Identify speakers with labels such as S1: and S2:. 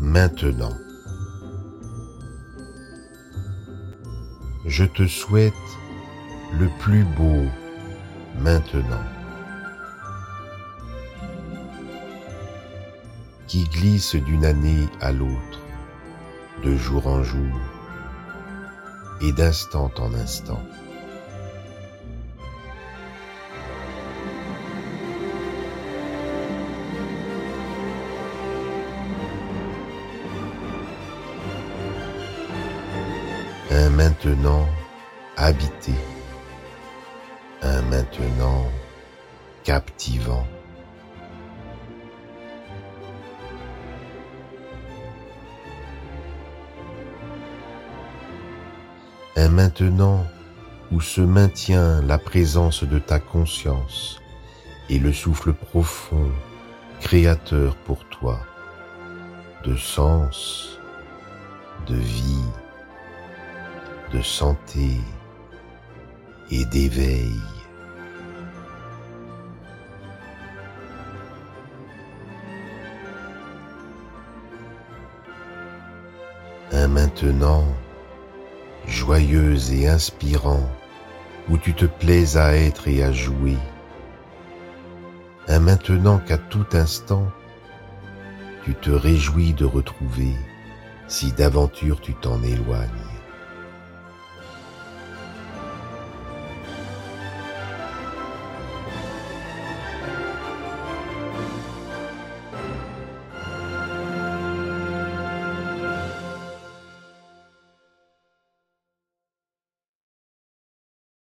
S1: maintenant. Je te souhaite le plus beau maintenant. qui glisse d'une année à l'autre, de jour en jour et d'instant en instant. Un maintenant habité, un maintenant captivant. un maintenant où se maintient la présence de ta conscience et le souffle profond, créateur pour toi, de sens, de vie, de santé et d'éveil. Un maintenant joyeux et inspirant, où tu te plais à être et à jouer, un maintenant qu'à tout instant tu te réjouis de retrouver si d'aventure tu t'en éloignes.